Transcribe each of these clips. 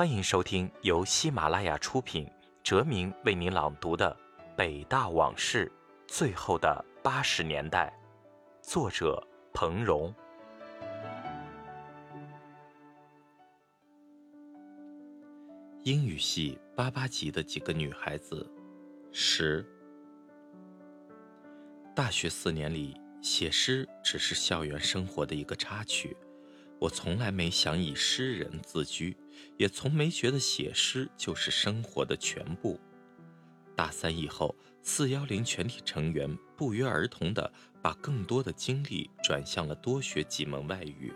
欢迎收听由喜马拉雅出品。哲明为您朗读的《北大往事：最后的八十年代》，作者彭荣。英语系八八级的几个女孩子，十。大学四年里，写诗只是校园生活的一个插曲。我从来没想以诗人自居，也从没觉得写诗就是生活的全部。大三以后，四幺零全体成员不约而同地把更多的精力转向了多学几门外语。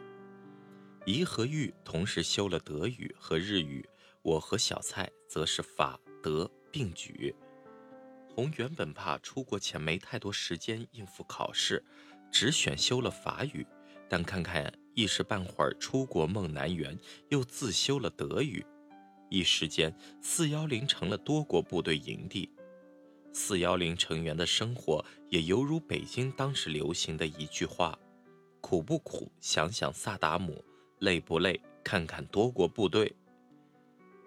怡和玉同时修了德语和日语，我和小蔡则是法德并举。红原本怕出国前没太多时间应付考试，只选修了法语，但看看。一时半会儿出国梦难圆，又自修了德语，一时间四幺零成了多国部队营地。四幺零成员的生活也犹如北京当时流行的一句话：“苦不苦，想想萨达姆；累不累，看看多国部队。”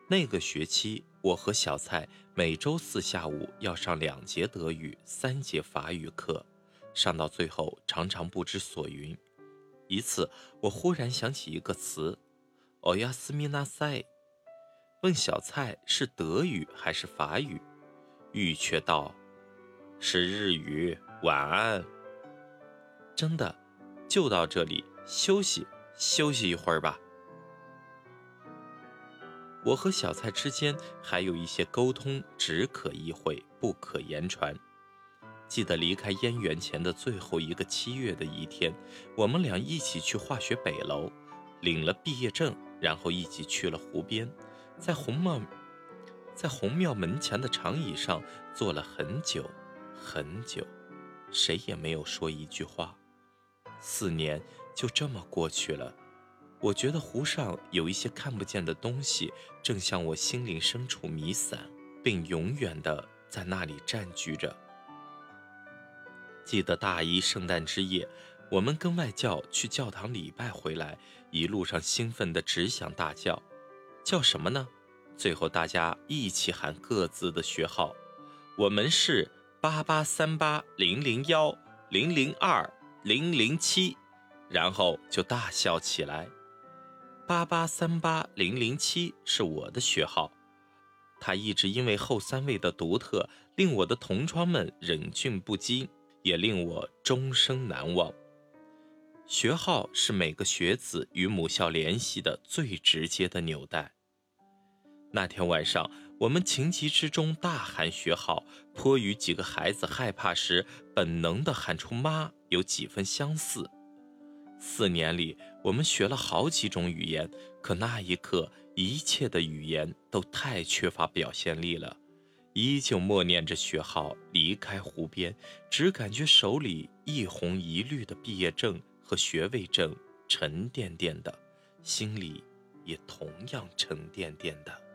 那个学期，我和小蔡每周四下午要上两节德语、三节法语课，上到最后常常不知所云。一次，我忽然想起一个词“哦呀斯米纳塞”，问小蔡是德语还是法语，玉却道：“是日语。”晚安。真的，就到这里，休息休息一会儿吧。我和小蔡之间还有一些沟通，只可意会，不可言传。记得离开燕园前的最后一个七月的一天，我们俩一起去化学北楼，领了毕业证，然后一起去了湖边，在红庙，在红庙门前的长椅上坐了很久很久，谁也没有说一句话。四年就这么过去了，我觉得湖上有一些看不见的东西，正向我心灵深处弥散，并永远的在那里占据着。记得大一圣诞之夜，我们跟外教去教堂礼拜回来，一路上兴奋的只想大叫，叫什么呢？最后大家一起喊各自的学号，我们是八八三八零零幺零零二零零七，然后就大笑起来。八八三八零零七是我的学号，他一直因为后三位的独特，令我的同窗们忍俊不禁。也令我终生难忘。学号是每个学子与母校联系的最直接的纽带。那天晚上，我们情急之中大喊学号，颇与几个孩子害怕时本能的喊出“妈”有几分相似。四年里，我们学了好几种语言，可那一刻，一切的语言都太缺乏表现力了。依旧默念着学号，离开湖边，只感觉手里一红一绿的毕业证和学位证沉甸甸的，心里也同样沉甸甸的。